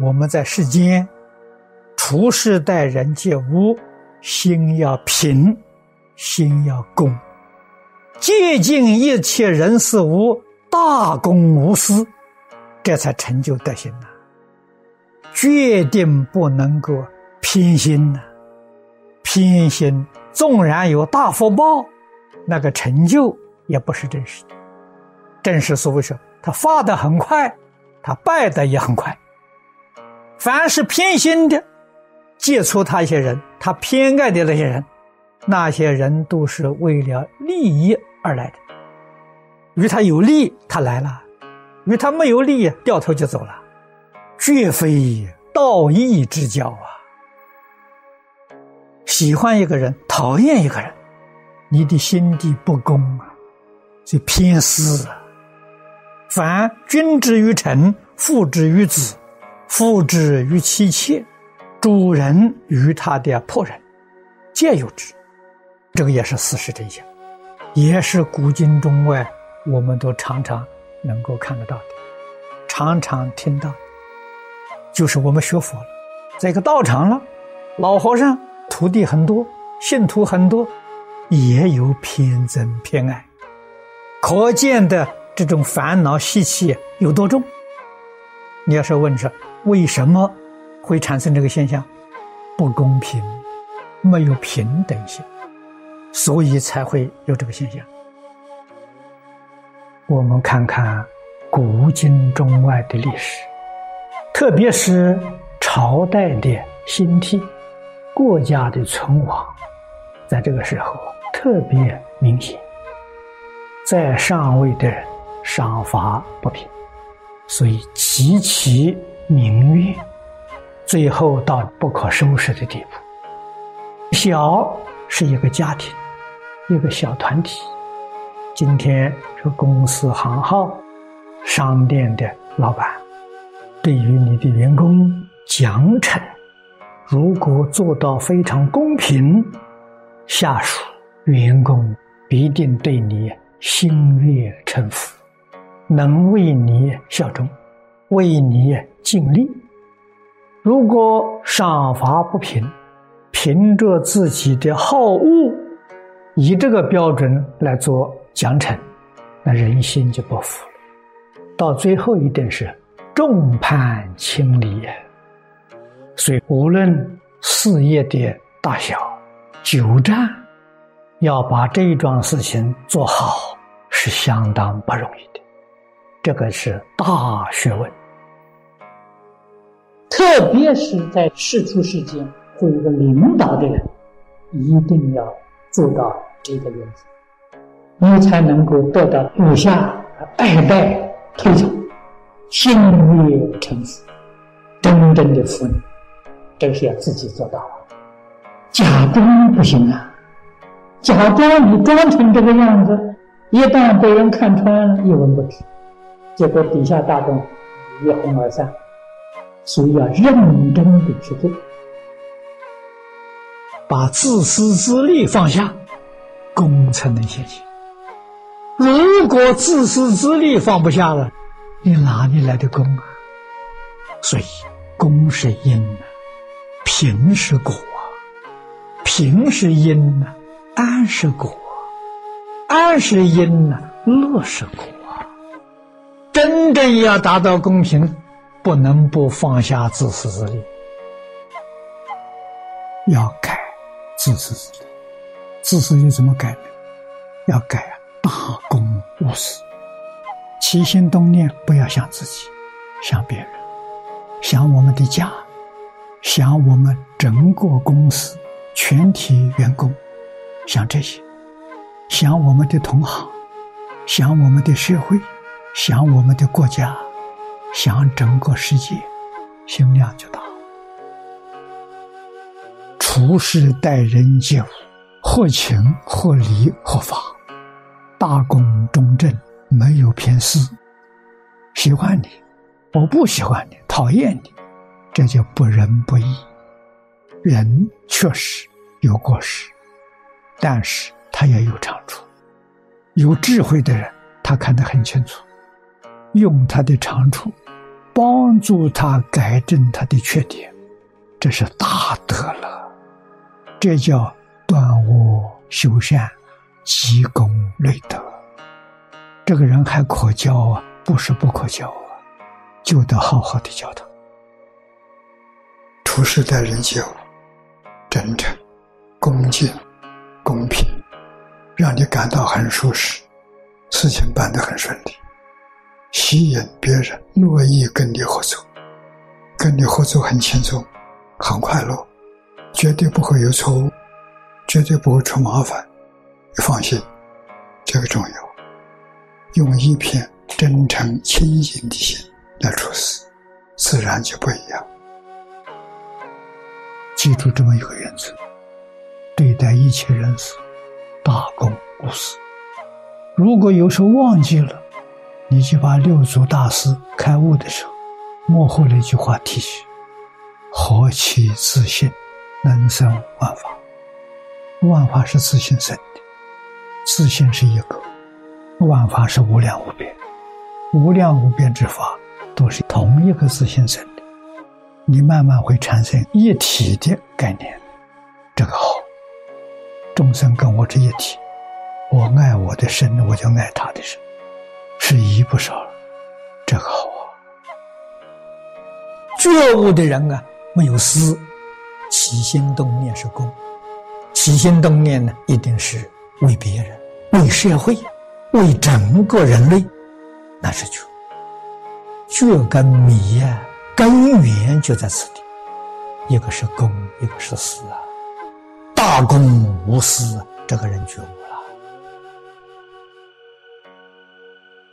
我们在世间处事待人接物，心要平，心要公，接近一切人事物，大公无私，这才成就德行呐。决定不能够偏心呐，偏心纵然有大福报，那个成就也不是真实的。真实所谓说，他发的很快，他败的也很快。凡是偏心的，接触他一些人，他偏爱的那些人，那些人都是为了利益而来的。与他有利，他来了；与他没有利，掉头就走了。绝非道义之交啊！喜欢一个人，讨厌一个人，你的心地不公啊，是偏私啊。凡君之于臣，父之于子，父之于妻妾，主人与他的仆人，皆有之。这个也是事实真相，也是古今中外我们都常常能够看得到的，常常听到。就是我们学佛了，在一个道场了，老和尚徒弟很多，信徒很多，也有偏憎偏爱，可见的这种烦恼习气有多重。你要是问说为什么会产生这个现象，不公平，没有平等性，所以才会有这个现象。我们看看古今中外的历史。特别是朝代的兴替，国家的存亡，在这个时候特别明显。在上位的人赏罚不平，所以极其民怨，最后到不可收拾的地步。小是一个家庭，一个小团体。今天说公司行号、商店的老板。对于你的员工奖惩，如果做到非常公平，下属员工必定对你心悦诚服，能为你效忠，为你尽力。如果赏罚不平，凭着自己的好恶，以这个标准来做奖惩，那人心就不服了。到最后一定是。众叛亲离，所以无论事业的大小、久战，要把这一桩事情做好是相当不容易的。这个是大学问，特别是在世出世间做一个领导的人，一定要做到这个原则，你才能够得到部下代代推崇。心悦诚服，真正的服你，这个是要自己做到。假装不行啊！假装你装成这个样子，一旦被人看穿，一文不值，结果底下大众一哄而散。所以要认真的去做，把自私自利放下，功才能显现。如果自私自利放不下了，你哪里来的功啊？所以，功是因呐，平是果，平是因呐，安是果，安是因呐，乐是果。真正要达到公平，不能不放下自私自利，要改自私自利。自私又怎么改呢？要改啊，大公无私。起心动念不要想自己，想别人，想我们的家，想我们整个公司全体员工，想这些，想我们的同行，想我们的社会，想我们的国家，想整个世界，心量就大。处事待人接物，合情合理合法，大公中正。没有偏私，喜欢你，我不喜欢你，讨厌你，这就不仁不义。人确实有过失，但是他也有长处。有智慧的人，他看得很清楚，用他的长处帮助他改正他的缺点，这是大德了。这叫断恶修善，积功累德。这个人还可教啊，不是不可教啊，就得好好的教他。处事待人接物，真诚、恭敬、公平，让你感到很舒适，事情办得很顺利，吸引别人乐意跟你合作，跟你合作很轻松，很快乐，绝对不会有错误，绝对不会出麻烦，你放心，这个重要。用一片真诚、清净的心来处事，自然就不一样。记住这么一个原则：对待一切人事，大公无私。如果有时候忘记了，你就把六祖大师开悟的时候幕后那句话提起：“何其自信，能生万法。万法是自信生的，自信是一个，万法是无量无边，无量无边之法都是同一个自信生的。”你慢慢会产生一体的概念，这个好。众生跟我这一体，我爱我的身，我就爱他的身，是一不少。这个好啊。觉悟的人啊，没有私，起心动念是公，起心动念呢，一定是为别人、为社会、为整个人类，那是觉。觉跟迷呀。根源就在此地，一个是公，一个是私啊。大公无私，这个人觉悟了。